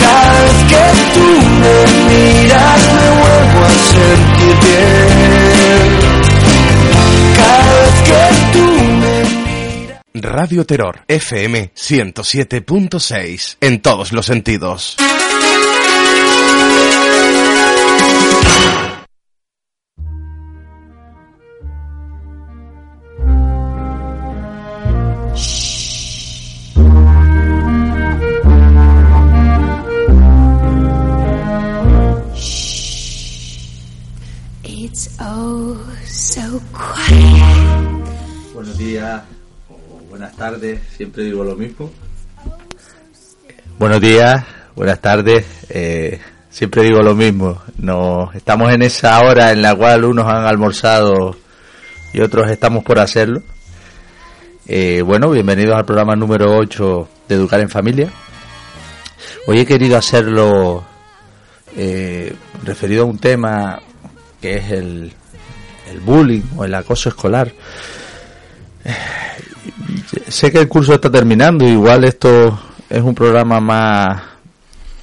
Cada vez que tú me miras me vuelvo a sentir bien. Cada vez que tú me miras. Radio Terror FM 107.6 en todos los sentidos. Tardes, siempre digo lo mismo. Buenos días, buenas tardes, eh, siempre digo lo mismo. No, estamos en esa hora en la cual unos han almorzado y otros estamos por hacerlo. Eh, bueno, bienvenidos al programa número 8 de Educar en Familia. Hoy he querido hacerlo eh, referido a un tema que es el, el bullying o el acoso escolar. Sé que el curso está terminando, igual esto es un programa más,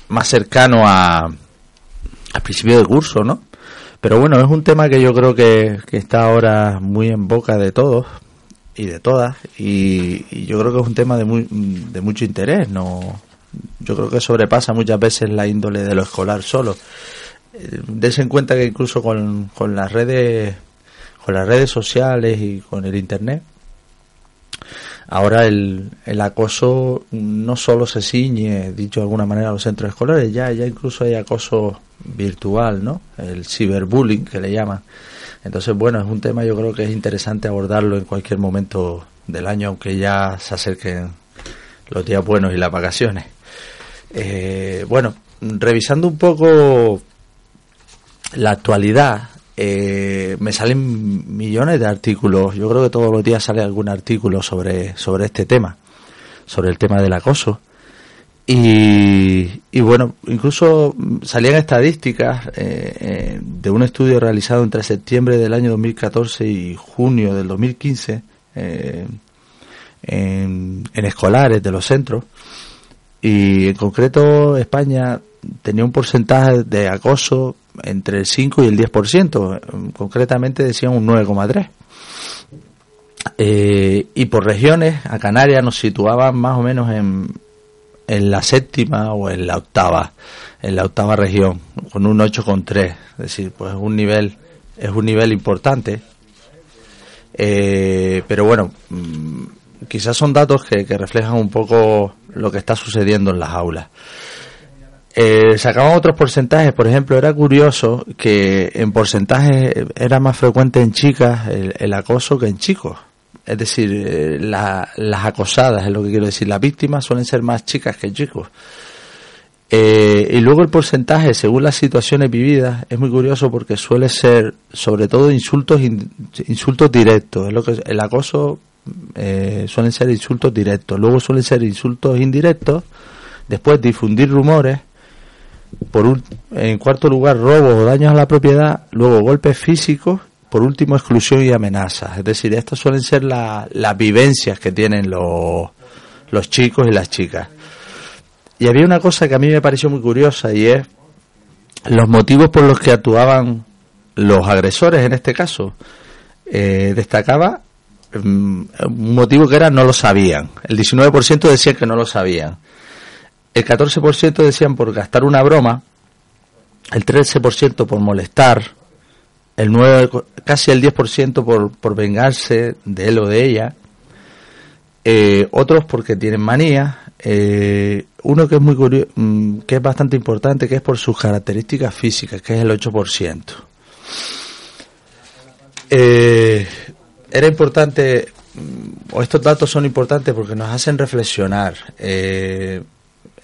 más cercano a, al principio del curso, ¿no? Pero bueno, es un tema que yo creo que, que está ahora muy en boca de todos y de todas y, y yo creo que es un tema de, muy, de mucho interés, no yo creo que sobrepasa muchas veces la índole de lo escolar solo. Eh, Dese en cuenta que incluso con, con las redes con las redes sociales y con el internet ahora el, el acoso no solo se ciñe, dicho de alguna manera, a los centros escolares, ya, ya incluso hay acoso virtual, ¿no? El ciberbullying que le llaman. Entonces, bueno, es un tema yo creo que es interesante abordarlo en cualquier momento del año, aunque ya se acerquen los días buenos y las vacaciones. Eh, bueno, revisando un poco la actualidad, eh, me salen millones de artículos. Yo creo que todos los días sale algún artículo sobre, sobre este tema, sobre el tema del acoso. Y, bueno, incluso salían estadísticas eh, eh, de un estudio realizado entre septiembre del año 2014 y junio del 2015 eh, en escolares de los centros. Y en concreto España tenía un porcentaje de acoso entre el 5 y el 10%, concretamente decían un 9,3%. Eh, y por regiones, a Canarias nos situaban más o menos en, en la séptima o en la octava, en la octava región, con un 8,3%. Es decir, pues un nivel, es un nivel importante. Eh, pero bueno, mm, quizás son datos que, que reflejan un poco lo que está sucediendo en las aulas. Eh, sacaban otros porcentajes, por ejemplo, era curioso que en porcentajes era más frecuente en chicas el, acoso que en chicos. Es decir, eh, la- las acosadas, es lo que quiero decir, las víctimas suelen ser más chicas que chicos. Eh, y luego el porcentaje, según las situaciones vividas, es muy curioso porque suele ser, sobre todo, insultos in- insultos directos. Es lo que el acoso eh, suelen ser insultos directos. Luego suelen ser insultos indirectos. Después difundir rumores. Por un- en cuarto lugar, robos o daños a la propiedad. Luego golpes físicos. Por último, exclusión y amenazas. Es decir, estas suelen ser la- las vivencias que tienen los, los chicos y las chicas. Y había una cosa que a mí me pareció muy curiosa y es los motivos por los que actuaban los agresores en este caso. Eh, destacaba mm, un motivo que era no lo sabían. El 19% decían que no lo sabían. El 14% decían por gastar una broma. El 13% por molestar. El 9, casi el 10% por, por vengarse de él o de ella. Eh, otros porque tienen manía. Eh, uno que es muy curioso, que es bastante importante, que es por sus características físicas, que es el 8%. Eh, era importante mm, o estos datos son importantes porque nos hacen reflexionar. Eh,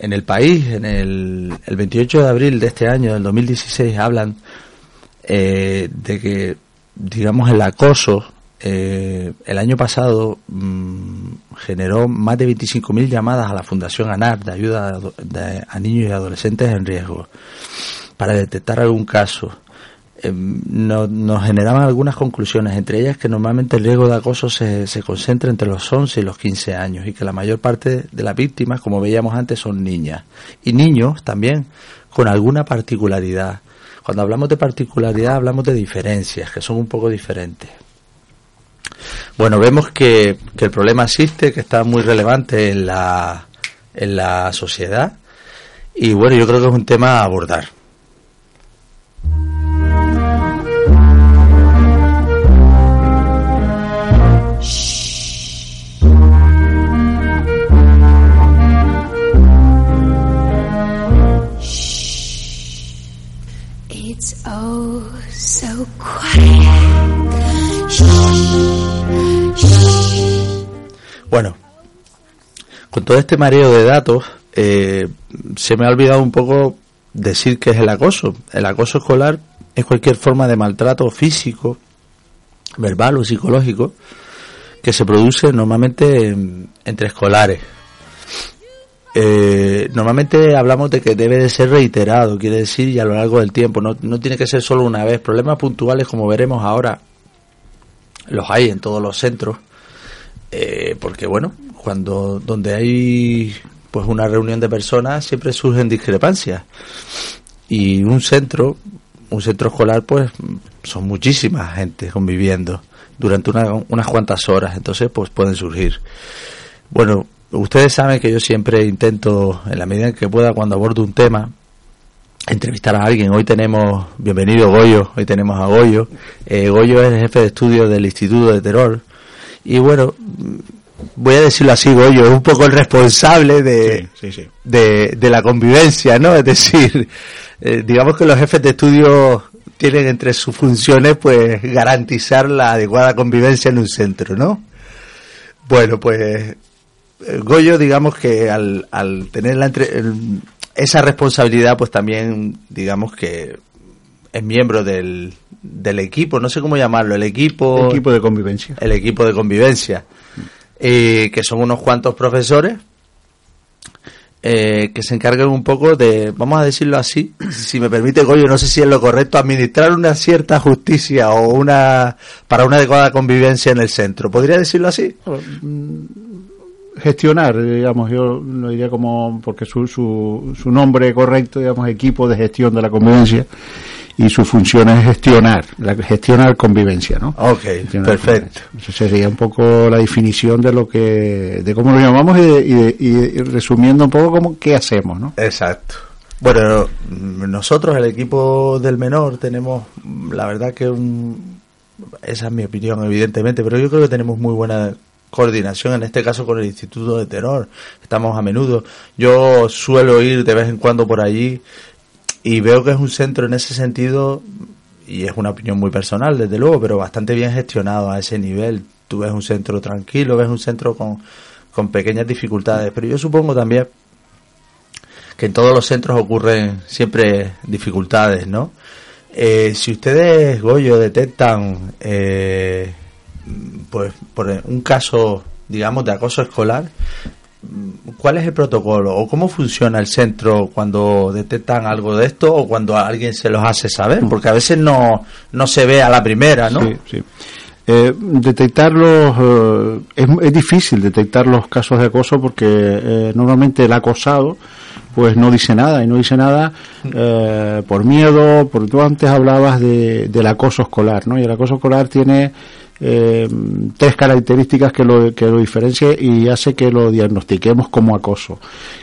en el país, en el, el 28 de abril de este año, del 2016, hablan eh, de que, digamos, el acoso eh, el año pasado mm, generó más de 25.000 llamadas a la Fundación ANAR de ayuda de- a niños y adolescentes en riesgo para detectar algún caso. No- nos generaban algunas conclusiones, entre ellas que normalmente el riesgo de acoso se, se concentra entre los 11 y los 15 años y que la mayor parte de las víctimas, como veíamos antes, son niñas. Y niños también con alguna particularidad. Cuando hablamos de particularidad hablamos de diferencias, que son un poco diferentes. Bueno, vemos que, que el problema existe, que está muy relevante en la, en la sociedad y bueno, yo creo que es un tema a abordar. Bueno, con todo este mareo de datos, eh, se me ha olvidado un poco decir qué es el acoso. El acoso escolar es cualquier forma de maltrato físico, verbal o psicológico que se produce normalmente en- entre escolares. Eh, normalmente hablamos de que debe de ser reiterado, quiere decir, y a lo largo del tiempo, no, no tiene que ser solo una vez. Problemas puntuales, como veremos ahora, los hay en todos los centros, eh, porque bueno, cuando donde hay pues una reunión de personas siempre surgen discrepancias y un centro, un centro escolar, pues son muchísimas gente conviviendo durante una- unas cuantas horas, entonces pues pueden surgir. Bueno, ustedes saben que yo siempre intento, en la medida en que pueda, cuando abordo un tema, entrevistar a alguien. Hoy tenemos, bienvenido Goyo, hoy tenemos a Goyo. Eh, Goyo es el jefe de estudio del Instituto de Terror. Y bueno, voy a decirlo así, Goyo, es un poco el responsable de, Sí, sí, sí. de, de la convivencia, ¿no? Es decir, eh, digamos que los jefes de estudio tienen entre sus funciones, pues, garantizar la adecuada convivencia en un centro, ¿no? Bueno, pues, eh, Goyo, digamos que al, al tener la entre- el- esa responsabilidad, pues también, digamos que es miembro del, del equipo, no sé cómo llamarlo, el equipo Equipo de convivencia. el equipo de convivencia, eh, que son unos cuantos profesores eh, que se encargan un poco de, vamos a decirlo así, si me permite Goyo, no sé si es lo correcto, administrar una cierta justicia o una para una adecuada convivencia en el centro. ¿Podría decirlo así? Gestionar, digamos, yo lo diría como, porque su, su, su nombre correcto, digamos, equipo de gestión de la convivencia, y su función es gestionar, la, gestionar convivencia, ¿no? Ok, Gestionar perfecto. Esa sería un poco la definición de lo que, de cómo lo llamamos y, de- y de- y resumiendo un poco cómo qué hacemos, ¿no? Exacto. Bueno, nosotros, el equipo del menor, tenemos, la verdad que un, esa es mi opinión, evidentemente, pero yo creo que tenemos muy buena coordinación, en este caso con el Instituto de Terror. Estamos a menudo. Yo suelo ir de vez en cuando por allí y veo que es un centro en ese sentido, y es una opinión muy personal, desde luego, pero bastante bien gestionado a ese nivel. Tú ves un centro tranquilo, ves un centro con, con pequeñas dificultades, pero yo supongo también que en todos los centros ocurren siempre dificultades, ¿no? Eh, si ustedes, Goyo, detectan, eh, pues, por un caso, digamos, de acoso escolar, ¿cuál es el protocolo o cómo funciona el centro cuando detectan algo de esto o cuando alguien se los hace saber? Porque a veces no, no se ve a la primera, ¿no? Sí, sí. Eh, detectarlos, eh, es, difícil detectar los casos de acoso porque eh, normalmente el acosado pues no dice nada y no dice nada eh, por miedo, porque tú antes hablabas de, del acoso escolar, ¿no? Y el acoso escolar tiene eh, tres características que lo, que lo diferencia y hace que lo diagnostiquemos como acoso,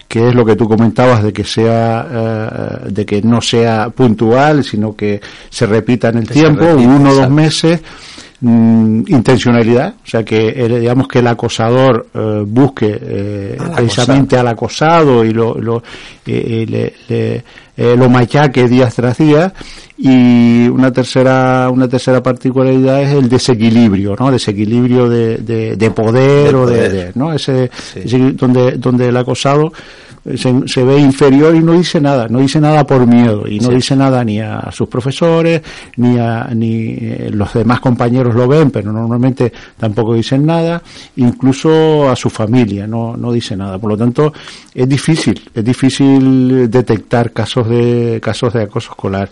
que es lo que tú comentabas de que sea, eh, de que no sea puntual, sino que se repita en el Que tiempo, repita, uno o dos meses, mm, intencionalidad, o sea que digamos que el acosador eh, busque eh, Al precisamente al acosado y lo lo, eh, eh, le- le- eh, lo machaque día tras día y una tercera una tercera particularidad es el desequilibrio, ¿no? Desequilibrio de, de, de poder De o de, poder. de- ¿no? Ese, Sí. ese- donde donde el acosado se, se ve inferior y no dice nada, no dice nada por miedo y no Sí. dice nada ni a sus profesores ni a ni eh, los demás compañeros lo ven, pero normalmente tampoco dicen nada, incluso a su familia no no dice nada. Por lo tanto, es difícil, es difícil detectar casos de casos de acoso escolar.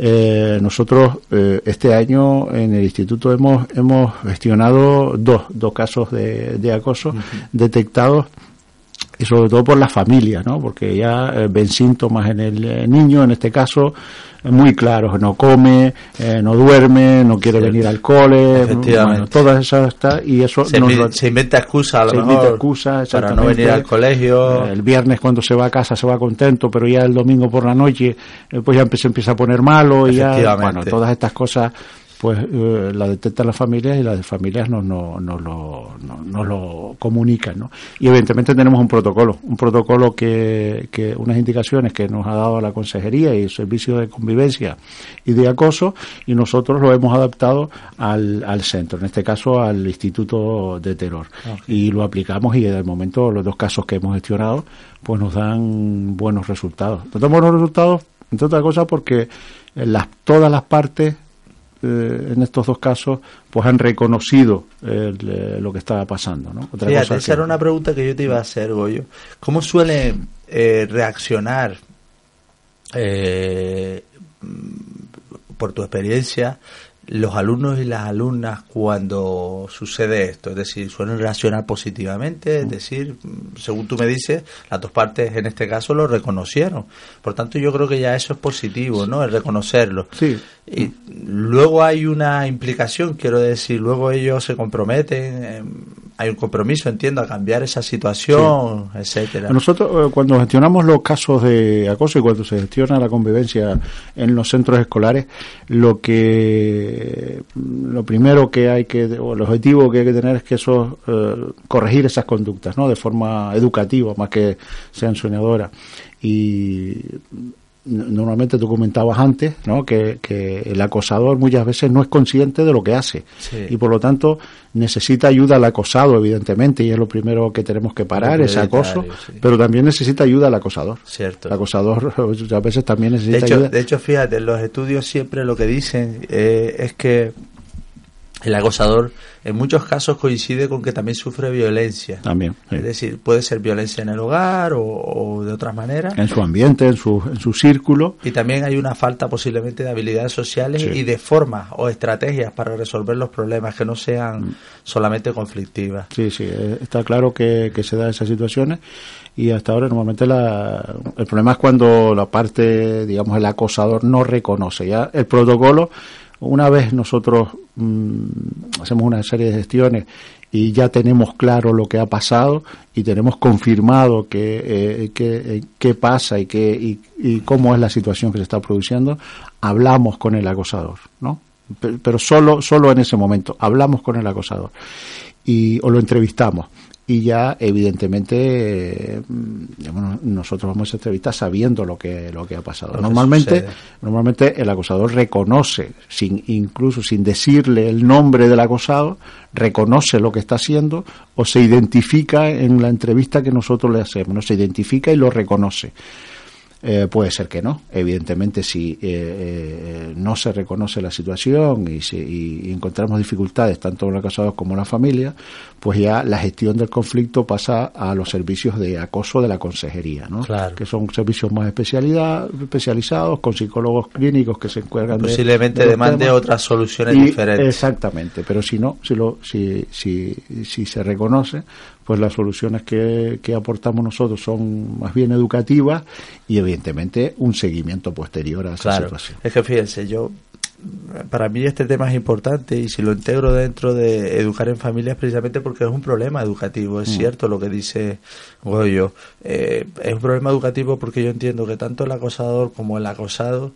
Eh, nosotros eh, este año en el instituto hemos hemos gestionado dos dos casos de, de acoso detectados y sobre todo por la familia, ¿no? Porque ya eh, ven síntomas en el eh, niño, en este caso, eh, muy claros, no come, eh, no duerme, no quiere Cierto. venir al cole, Efectivamente. bueno, todas esas está, y eso Se, nos inventa excusa a lo se mejor invita excusa, para no venir al colegio. El viernes cuando se va a casa se va contento, pero ya el domingo por la noche pues ya se empieza a poner malo y ya, bueno, todas estas cosas pues eh, la detectan las familias y las familias nos, no, nos lo, no- nos lo comunican, ¿no? Y evidentemente tenemos un protocolo, un protocolo que, que unas indicaciones que nos ha dado la consejería y el servicio de convivencia y de acoso y nosotros lo hemos adaptado al, al centro, en este caso al Instituto de Terror. Y lo aplicamos y de momento los dos casos que hemos gestionado pues nos dan buenos resultados. Nos dan buenos resultados, entre otras cosas, porque las, todas las partes eh, en estos dos casos pues han reconocido el, eh, lo que estaba pasando. ¿no? Otra Fíjate, cosa esa que- era una pregunta que yo te iba a hacer, Goyo. ¿Cómo suele eh, reaccionar, eh, por tu experiencia, los alumnos y las alumnas cuando sucede esto? Es decir, suelen reaccionar positivamente, es decir, según tú me dices, las dos partes en este caso lo reconocieron. Por tanto, yo creo que ya eso es positivo, ¿no? El reconocerlo. Sí. Y luego hay una implicación, quiero decir, luego ellos se comprometen, eh, hay un compromiso, entiendo, a cambiar esa situación, etcétera. Nosotros, eh, cuando gestionamos los casos de acoso y cuando se gestiona la convivencia en los centros escolares, lo que lo primero que hay que, o el objetivo que hay que tener es que eso, eh, corregir esas conductas, ¿no? De forma educativa, más que sancionadora. Y n- normalmente tú comentabas antes, ¿no? Que, que el acosador muchas veces no es consciente de lo que hace Sí. y por lo tanto necesita ayuda al acosado, evidentemente, y es lo primero que tenemos que parar, ese acoso, sí. pero también necesita ayuda al acosador. Cierto. El acosador muchas veces también De necesita hecho, ayuda. de hecho, fíjate, en los estudios siempre lo que dicen eh, es que el acosador en muchos casos coincide con que también sufre violencia. También, sí. Es decir, puede ser violencia en el hogar o, o de otras maneras. En su ambiente, en su, en su círculo. Y también hay una falta posiblemente de habilidades sociales Sí. y de formas o estrategias para resolver los problemas que no Mm. sean solamente conflictivas. Sí, sí, eh, está claro que, que se da esas situaciones y hasta ahora normalmente la, el problema es cuando la parte, digamos, el acosador no reconoce. Ya el protocolo, una vez nosotros mm, hacemos una serie de gestiones y ya tenemos claro lo que ha pasado y tenemos confirmado que, eh, que, eh, qué pasa y, qué, y, cómo es la situación que se está produciendo, hablamos con el acosador, ¿no? Pe- Pero solo, solo en ese momento, hablamos con el acosador y, o lo entrevistamos. Y ya, evidentemente, eh, nosotros vamos a entrevistar sabiendo lo que, lo que ha pasado. Lo normalmente, normalmente el acosador reconoce, sin, incluso sin decirle el nombre del acosado, reconoce lo que está haciendo o se identifica en la entrevista que nosotros le hacemos, ¿no? se identifica y lo reconoce. Eh, puede ser que no. Evidentemente, si eh, eh, no se reconoce la situación y, si, y encontramos dificultades tanto en los casados como en la familia, pues ya la gestión del conflicto pasa a los servicios de acoso de la consejería, ¿no? Claro. que son servicios más especialidad, especializados con psicólogos clínicos que se encuentran Posiblemente de demande temas. otras soluciones Y- diferentes. Exactamente, pero si no, si, lo, si, si, si se reconoce, pues las soluciones que, que aportamos nosotros son más bien educativas y evidentemente un seguimiento posterior a esa Claro, situación. es que fíjense, yo para mí este tema es importante y si lo integro dentro de educar en familias precisamente porque es un problema educativo, Mm. es cierto lo que dice Goyo, Eh, es un problema educativo porque yo entiendo que tanto el acosador como el acosado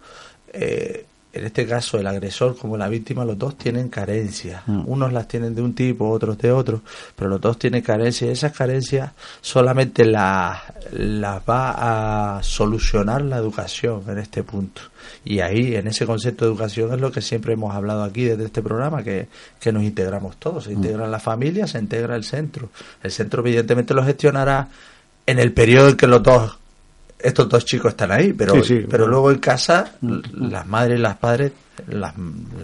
eh, en este caso el agresor como la víctima, los dos tienen carencias. Mm. Unos las tienen de un tipo, otros de otro, pero los dos tienen carencias y esas carencias solamente las, las va a solucionar la educación en este punto. Y ahí, en ese concepto de educación, es lo que siempre hemos hablado aquí desde este programa, que, que nos integramos todos. Se integra la familia, se integra el centro. El centro, evidentemente, lo gestionará en el periodo en que los dos estos dos chicos están ahí, pero, Sí, sí. pero luego en casa las madres y las padres, las,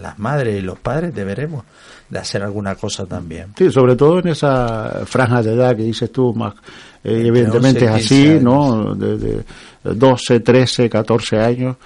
las madres y los padres deberemos de hacer alguna cosa también. Sí, sobre todo en esa franja de edad que dices tú, más eh, evidentemente es 11 y así, 15 ¿no? De, de 12, 13, 14 años,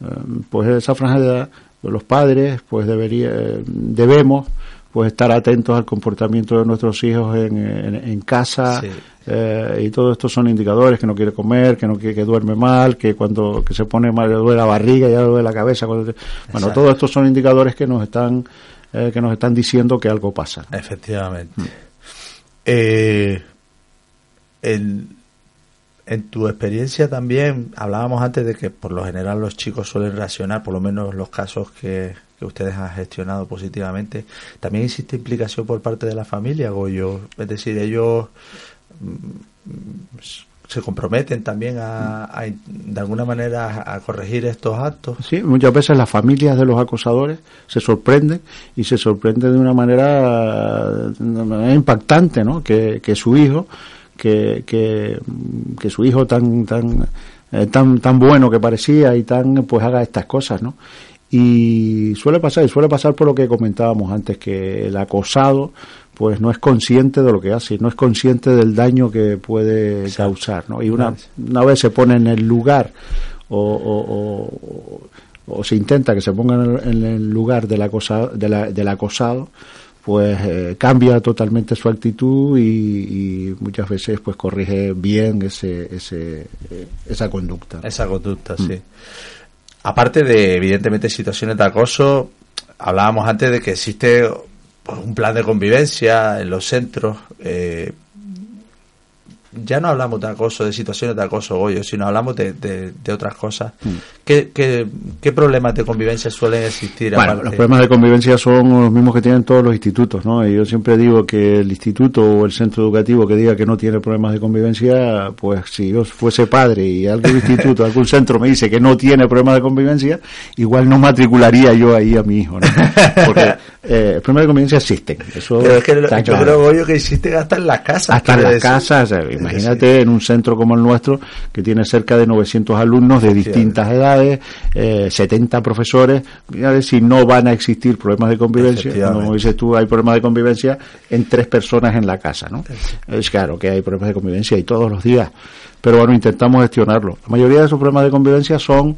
eh, pues esa franja de edad, pues los padres, pues debería, eh, debemos, pues estar atentos al comportamiento de nuestros hijos en, en, en casa. Sí. Eh, y todo esto son indicadores que no quiere comer, que no quiere que duerme mal, que cuando que se pone mal le duele la barriga, ya le duele la cabeza. cuando te- bueno, todos estos son indicadores que nos están eh, que nos están diciendo que algo pasa. Efectivamente. Eh, en, en tu experiencia también, hablábamos antes de que por lo general los chicos suelen reaccionar, por lo menos los casos que, que ustedes han gestionado positivamente. También existe implicación por parte de la familia, Goyo. Es decir, ellos mm, se comprometen también a, de alguna manera a corregir estos actos. Sí, muchas veces las familias de los acosadores se sorprenden y se sorprenden de una manera, manera impactante, ¿no? Que, que su hijo, que, que, que su hijo tan, tan, eh, tan, tan bueno que parecía y tan, pues haga estas cosas, ¿no? Y suele pasar, y suele pasar por lo que comentábamos antes, que el acosado, pues no es consciente de lo que hace, no es consciente del daño que puede causar, ¿no? Y una, una vez se pone en el lugar o, o- o- o se intenta que se ponga en el, en el lugar del acosado, de la- del acosado pues eh, cambia totalmente su actitud y, y muchas veces pues corrige bien ese, ese, eh, esa conducta. Esa conducta, sí. Aparte de, evidentemente, situaciones de acoso, hablábamos antes de que existe pues, un plan de convivencia en los centros. eh, ya no hablamos de acoso, de situaciones de acoso, Goyo, sino hablamos de, de, de otras cosas. ¿Qué, qué, qué problemas de convivencia suelen existir? Bueno, aparte? los problemas de convivencia son los mismos que tienen todos los institutos, ¿no? Y yo siempre digo que el instituto o el centro educativo que diga que no tiene problemas de convivencia, pues si yo fuese padre y algún instituto, algún centro me dice que no tiene problemas de convivencia, igual no matricularía yo ahí a mi hijo, ¿no? Porque eh, problemas de convivencia existen. Eso Pero es que lo- yo claro. creo, Goyo, que existen hasta en las casas. hasta en las decir. casas, imagínate en un centro como el nuestro que tiene cerca de 900 alumnos de distintas edades, eh, 70 profesores, mira si no van a existir problemas de convivencia, como dices tú, hay problemas de convivencia en tres personas en la casa, ¿no? Es claro que hay problemas de convivencia y todos los días, pero bueno, intentamos gestionarlo. La mayoría de esos problemas de convivencia son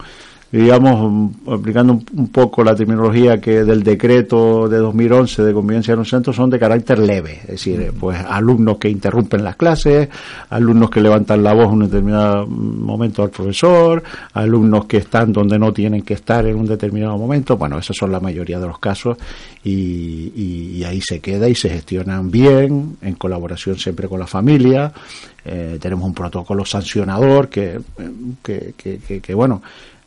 digamos, mm, aplicando un, poco la terminología que del decreto de 2011 de convivencia en un centro son de carácter leve, es decir, eh, pues alumnos que interrumpen las clases, alumnos que levantan la voz en un determinado momento al profesor, alumnos que están donde no tienen que estar en un determinado momento, bueno, esos son la mayoría de los casos y, y- y ahí se queda y se gestionan bien, en colaboración siempre con la familia, eh, tenemos un protocolo sancionador que, que, que- que- que, bueno,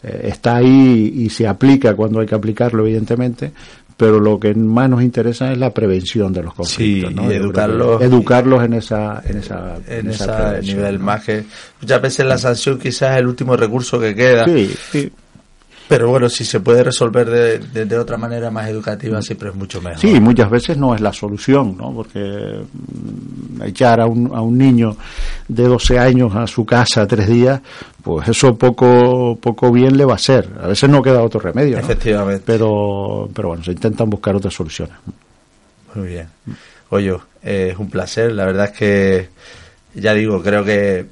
eh, está ahí y se aplica cuando hay que aplicarlo, evidentemente, pero lo que más nos interesa es la prevención de los conflictos, Sí, ¿no? y educarlos- educarlos en esa, en esa, en esa nivel ¿no? más que muchas veces la sanción quizás es el último recurso que queda Sí, sí. Pero bueno si se puede resolver de, de, de otra manera más educativa siempre es mucho mejor Sí, muchas veces no es la solución, ¿no? Porque mm, echar a un, a un niño de 12 años a su casa tres días, pues eso poco poco bien le va a hacer. A veces no queda otro remedio, ¿no? efectivamente Pero, pero bueno, se intentan buscar otras soluciones. muy bien oye eh, es un placer la verdad es que ya digo creo que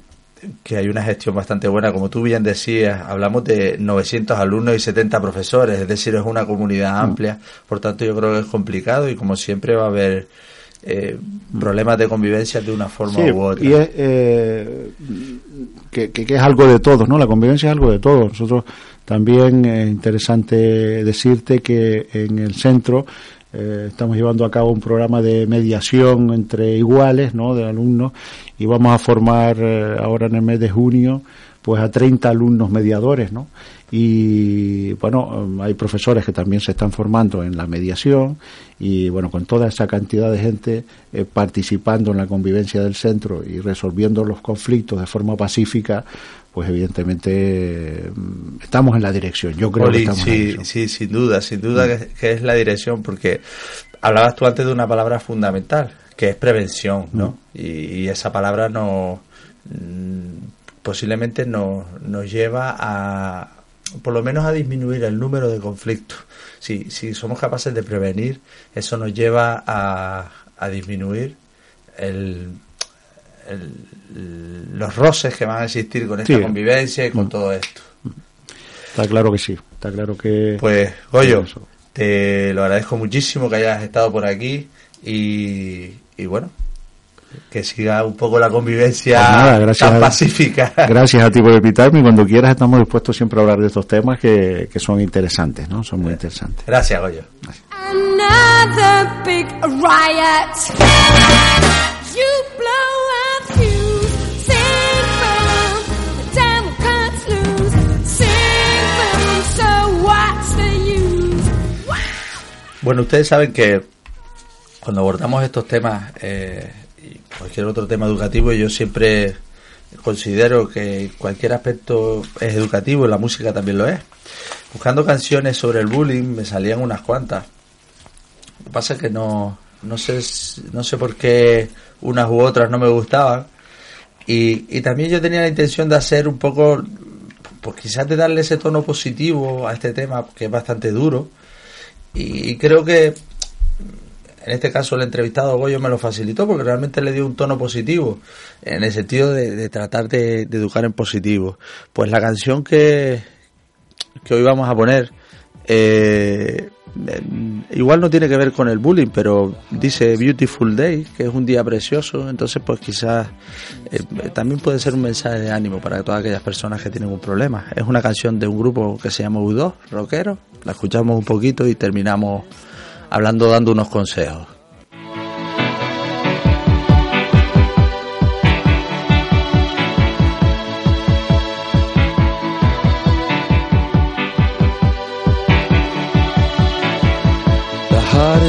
que hay una gestión bastante buena como tú bien decías hablamos de 900 alumnos y 70 profesores es decir es una comunidad amplia por tanto yo creo que es complicado y como siempre va a haber eh, problemas de convivencia de una forma Sí, u otra y es, eh, que, que- que es algo de todos, ¿no? La convivencia es algo de todos. Nosotros también es interesante decirte que en el centro eh, estamos llevando a cabo un programa de mediación entre iguales, ¿no? De alumnos y vamos a formar eh, ahora en el mes de junio pues a 30 alumnos mediadores, ¿no? Y bueno, hay profesores que también se están formando en la mediación y bueno, con toda esa cantidad de gente eh, participando en la convivencia del centro y resolviendo los conflictos de forma pacífica, pues evidentemente mm, estamos en la dirección. Yo creo que estamos en la sí, dirección. sí, sin duda, sin duda que, que es la dirección, porque hablabas tú antes de una palabra fundamental, que es prevención, ¿no? Y, y esa palabra no mm, posiblemente nos, nos lleva a por lo menos a disminuir el número de conflictos. Si, si somos capaces de prevenir, eso nos lleva a, a disminuir el, el- los roces que van a existir con esta Sí. convivencia y con todo esto. Está claro que sí, está claro que... Pues, Goyo, te lo agradezco muchísimo que hayas estado por aquí y, y bueno, que siga un poco la convivencia Pues nada, gracias tan a- pacífica. Gracias a ti por invitarme y cuando quieras estamos dispuestos siempre a hablar de estos temas que, que son interesantes, ¿no? Son muy interesantes. Gracias, Goyo. Another big riot. You blow Bueno, ustedes saben que cuando abordamos estos temas eh, y cualquier otro tema educativo, yo siempre considero que cualquier aspecto es educativo y la música también lo es. Buscando canciones sobre el bullying me salían unas cuantas. Lo que pasa es que no, no, sé, no sé por qué unas u otras no me gustaban. Y, y también yo tenía la intención de hacer un poco, pues quizás de darle ese tono positivo a este tema que es bastante duro. Y, creo que en este caso el entrevistado Goyo me lo facilitó porque realmente le dio un tono positivo en el sentido de, tratar de, de educar en positivo. Pues la canción que, que hoy vamos a poner eh, igual no tiene que ver con el bullying, pero dice Beautiful Day, que es un día precioso, entonces pues quizás eh, también puede ser un mensaje de ánimo para todas aquellas personas que tienen un problema. Es una canción de un grupo que se llama U2, rockero, la escuchamos un poquito y terminamos hablando, dando unos consejos.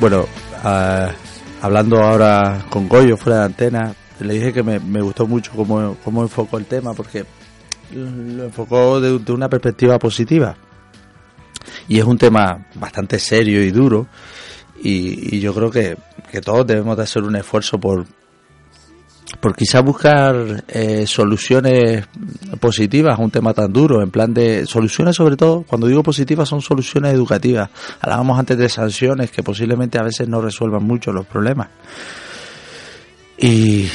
Bueno, ah, hablando ahora con Goyo fuera de antena, le dije que me, me gustó mucho cómo, cómo enfocó el tema porque lo enfocó de, de una perspectiva positiva. Y es un tema bastante serio y duro y, y yo creo que, que todos debemos de hacer un esfuerzo por, por quizás buscar eh, soluciones positivas a un tema tan duro, en plan de soluciones sobre todo, cuando digo positivas son soluciones educativas. Hablábamos antes de sanciones que posiblemente a veces no resuelvan mucho los problemas. Y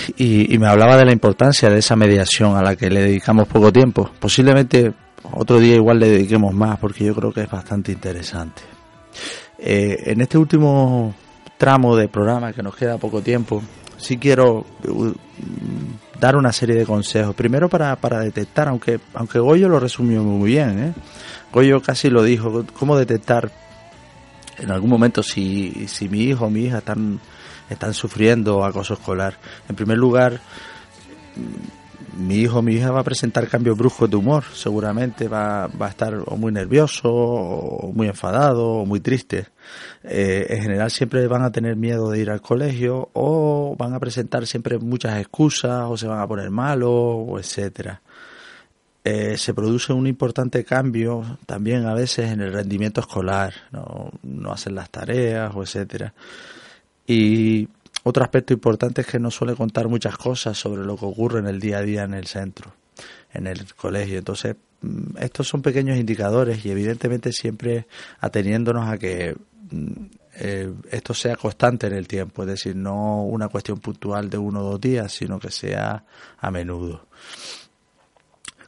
me hablaba de la importancia de esa mediación a la que le dedicamos poco tiempo. Posiblemente otro día igual le dediquemos más porque yo creo que es bastante interesante. Eh, en este último tramo de programa que nos queda poco tiempo, sí quiero uh, dar una serie de consejos. Primero para, para detectar, aunque, aunque Goyo lo resumió muy bien, ¿eh? Goyo casi lo dijo, cómo detectar en algún momento si, si mi hijo o mi hija están, están sufriendo acoso escolar. En primer lugar, mi hijo mi hija va a presentar cambios bruscos de humor, seguramente va, va a estar o muy nervioso, o muy enfadado, o muy triste. Eh, en general siempre van a tener miedo de ir al colegio, o van a presentar siempre muchas excusas, o se van a poner malos, o etcétera. Eh, se produce un importante cambio también a veces en el rendimiento escolar, no, no hacen las tareas, o etcétera. Y otro aspecto importante es que no suele contar muchas cosas sobre lo que ocurre en el día a día en el centro, en el colegio. Entonces, mm, estos son pequeños indicadores y evidentemente siempre ateniéndonos a que mm, eh, esto sea constante en el tiempo, es decir, no una cuestión puntual de uno o dos días, sino que sea a menudo.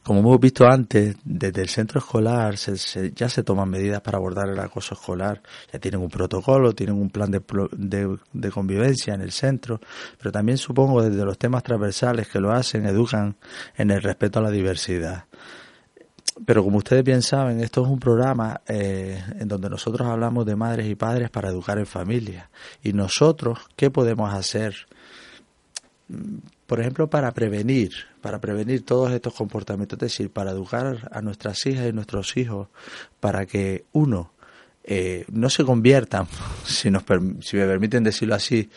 Como hemos visto antes, desde el centro escolar se, ya se toman medidas para abordar el acoso escolar. Ya tienen un protocolo, tienen un plan de, convivencia en el centro, pero también supongo desde los temas transversales que lo hacen, educan en el respeto a la diversidad. Pero como ustedes bien saben, esto es un programa eh, en donde nosotros hablamos de madres y padres para educar en familia. Y nosotros, ¿qué podemos hacer? Por ejemplo, para prevenir, para prevenir todos estos comportamientos, es decir, para educar a nuestras hijas y nuestros hijos, para que uno eh, no se conviertan, si, nos, si me permiten decirlo así,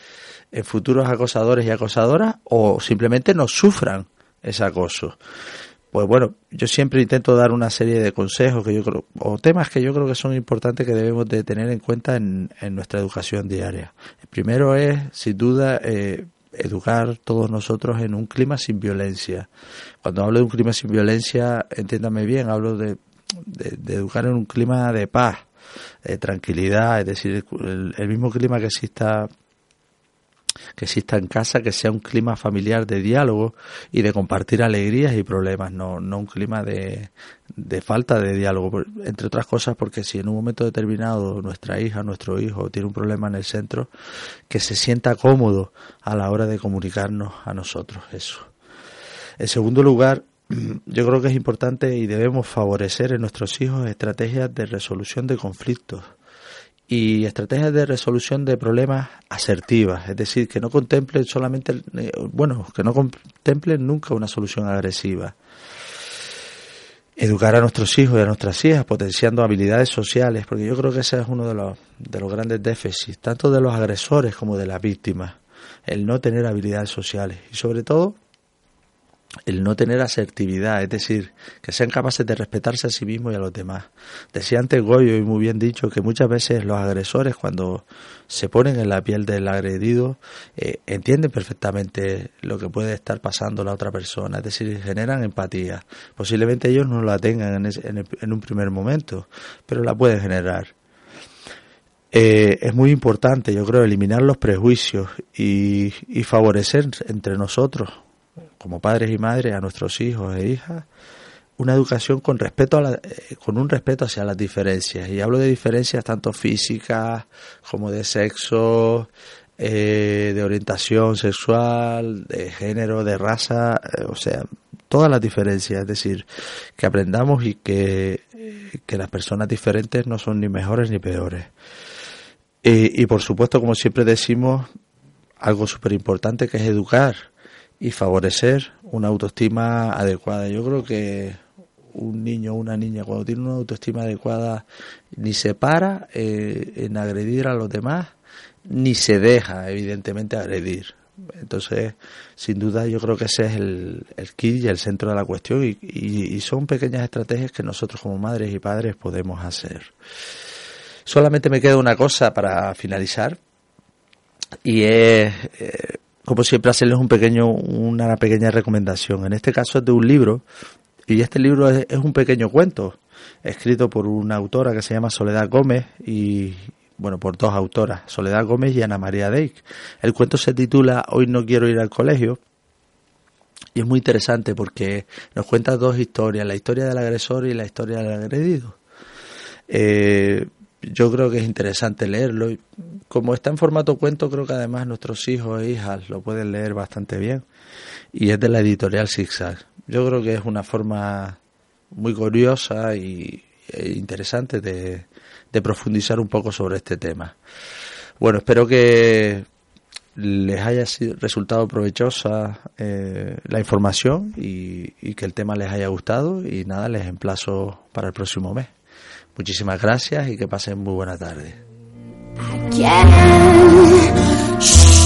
en futuros acosadores y acosadoras, o simplemente no sufran ese acoso. Pues bueno, yo siempre intento dar una serie de consejos que yo creo, o temas que yo creo que son importantes que debemos de tener en cuenta en, en nuestra educación diaria. El primero es, sin duda, eh, educar todos nosotros en un clima sin violencia. Cuando hablo de un clima sin violencia, entiéndame bien, hablo de, educar en un clima de paz, de tranquilidad, es decir, el, el mismo clima que exista que exista en casa, que sea un clima familiar de diálogo y de compartir alegrías y problemas, no, no un clima de, de falta de diálogo, entre otras cosas porque si en un momento determinado nuestra hija, nuestro hijo tiene un problema en el centro, que se sienta cómodo a la hora de comunicarnos a nosotros eso. En segundo lugar, yo creo que es importante y debemos favorecer en nuestros hijos estrategias de resolución de conflictos y estrategias de resolución de problemas asertivas, es decir, que no contemplen solamente, bueno, que no contemplen nunca una solución agresiva. Educar a nuestros hijos y a nuestras hijas, potenciando habilidades sociales, porque yo creo que ese es uno de los, de los grandes déficits, tanto de los agresores como de las víctimas, el no tener habilidades sociales y sobre todo el no tener asertividad, es decir, que sean capaces de respetarse a sí mismos y a los demás. Decía antes Goyo, y muy bien dicho, que muchas veces los agresores, cuando se ponen en la piel del agredido, eh, entienden perfectamente lo que puede estar pasando la otra persona, es decir, generan empatía. Posiblemente ellos no la tengan en, el, en un primer momento, pero la pueden generar. Eh, es muy importante, yo creo, eliminar los prejuicios y favorecer entre nosotros como padres y madres a nuestros hijos e hijas una educación con respeto a la, eh, con un respeto hacia las diferencias. Y hablo de diferencias tanto físicas como de sexo eh, de orientación sexual de género de raza eh, o sea todas las diferencias. Es decir que aprendamos y que, que las personas diferentes no son ni mejores ni peores. Y, por supuesto como siempre decimos algo súper importante que es educar y favorecer una autoestima adecuada. Yo creo que un niño o una niña cuando tiene una autoestima adecuada ni se para eh, en agredir a los demás ni se deja evidentemente agredir. Entonces, sin duda, yo creo que ese es el, el kit y el centro de la cuestión y, y, son pequeñas estrategias que nosotros como madres y padres podemos hacer. Solamente me queda una cosa para finalizar y es eh, como siempre, hacerles un pequeño, una pequeña recomendación. En este caso es de un libro, y este libro es, un pequeño cuento, escrito por una autora que se llama Soledad Gómez, y bueno, por dos autoras, Soledad Gómez y Ana María Deik. El cuento se titula Hoy no quiero ir al colegio y es muy interesante porque nos cuenta dos historias, la historia del agresor y la historia del agredido. Eh, yo creo que es interesante leerlo. Como está en formato cuento, creo que además nuestros hijos e hijas lo pueden leer bastante bien. Y es de la editorial Zigzag. Yo creo que es una forma muy curiosa y e interesante de, de profundizar un poco sobre este tema. Bueno, espero que les haya resultado provechosa eh, la información y que el tema les haya gustado y nada, les emplazo para el próximo mes. Muchísimas gracias y que pasen muy buena tarde. Again, shh,